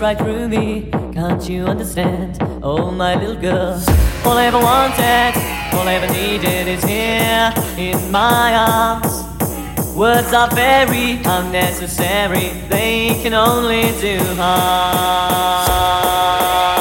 right through me. Can't you understand? Oh, my little girl. All I ever wanted, all I ever needed is here in my arms. Words are very unnecessary, they can only do harm. harm.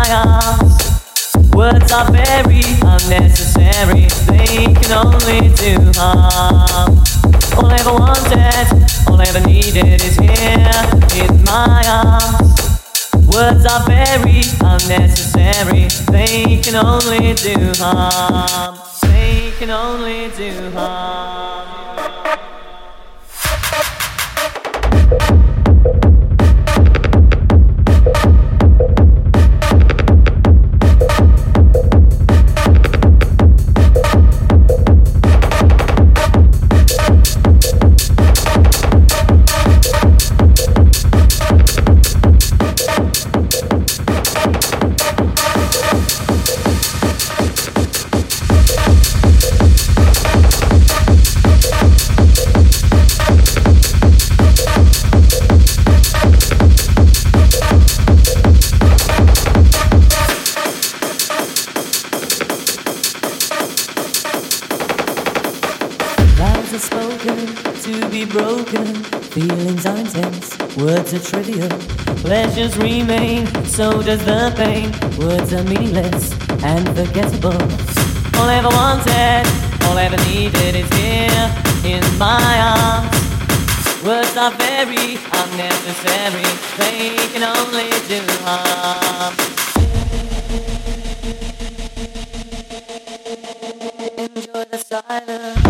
My arms. Words are very unnecessary, they can only do harm. All I ever wanted, all I ever needed is here in my arms. Words are very unnecessary, they can only do harm. They can only do harm. Words are trivial. Pleasures remain. So does the pain. Words are meaningless and forgettable. All I ever wanted, all I ever needed is here in my arms. Words are very unnecessary. They can only do harm. Enjoy the silence.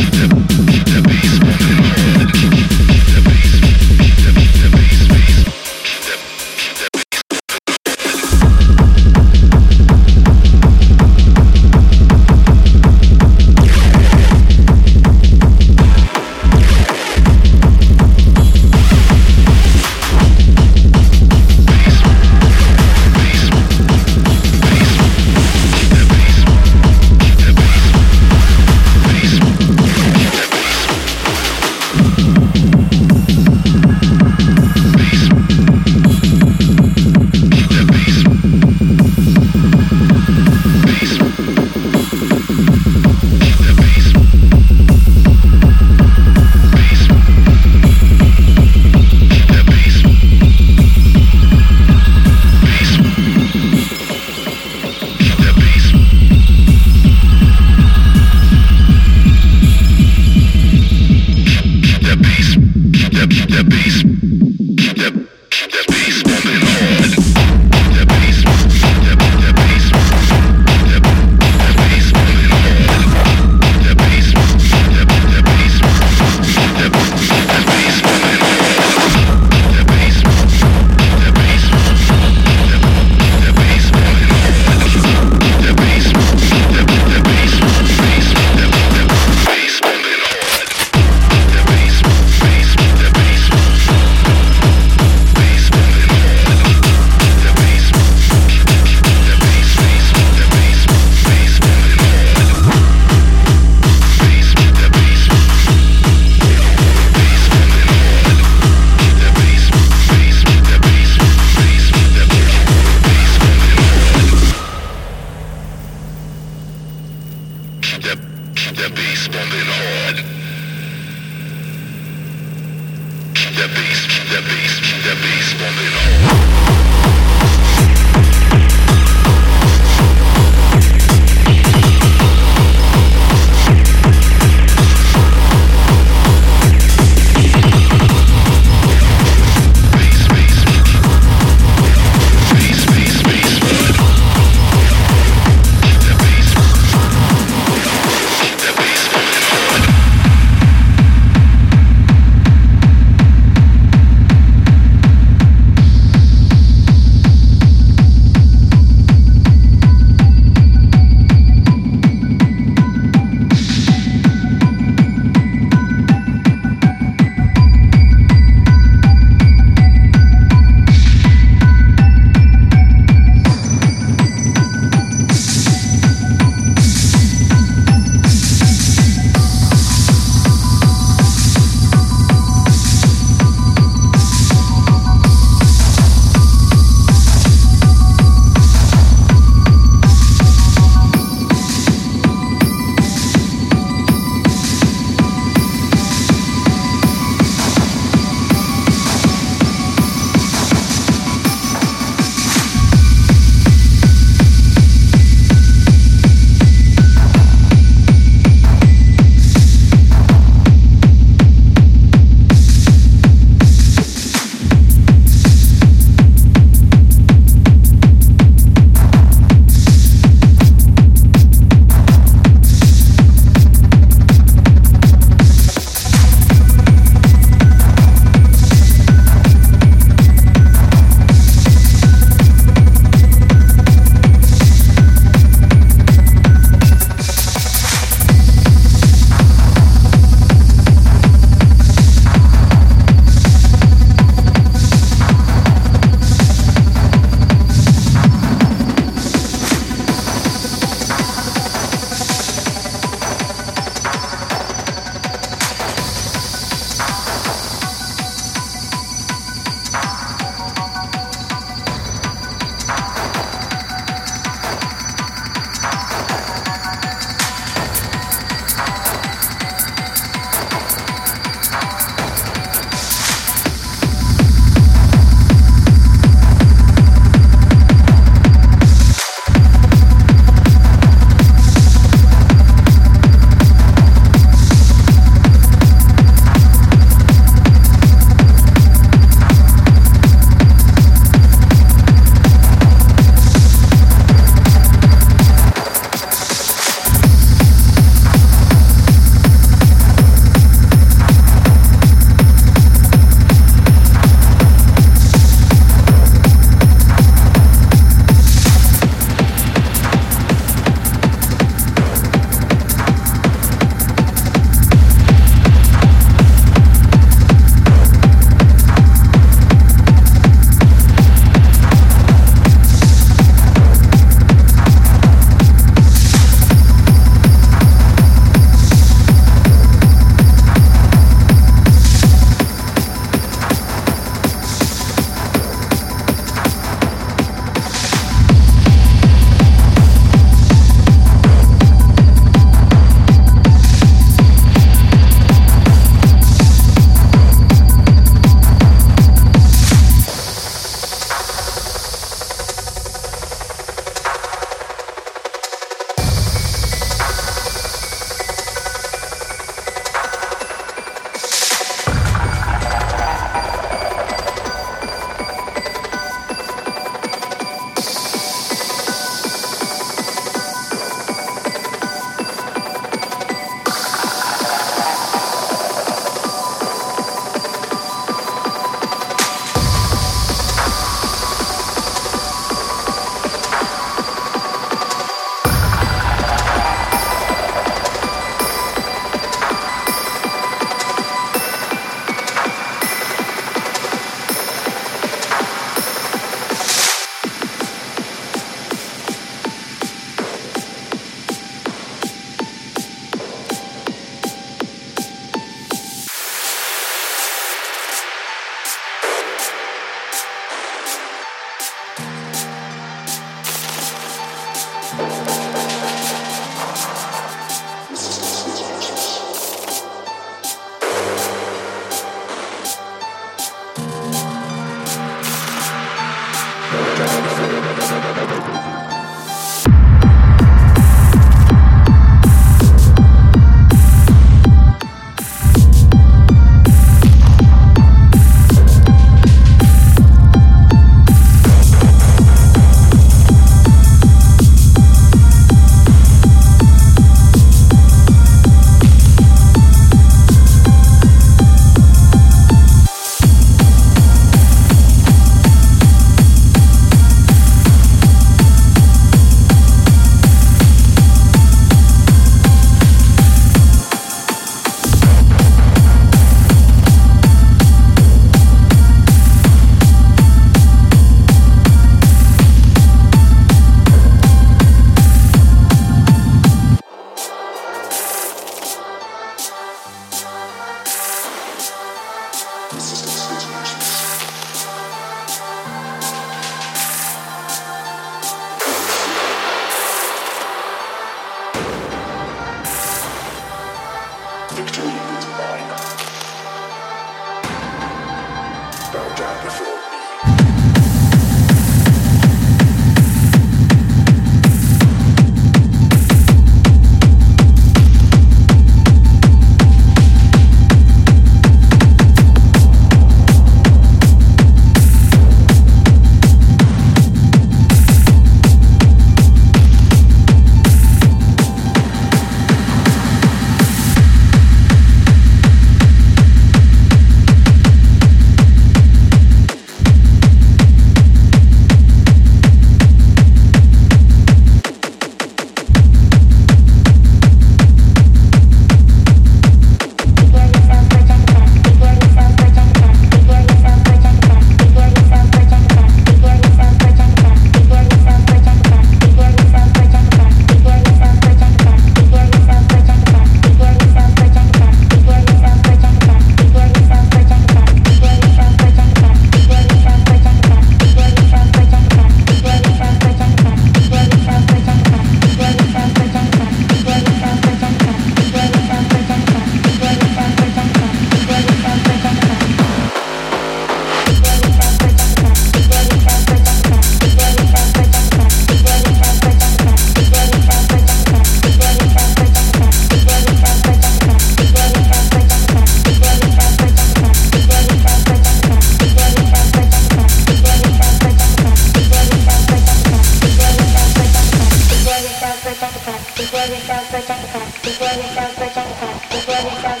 before we start the jump before we start the jump before we start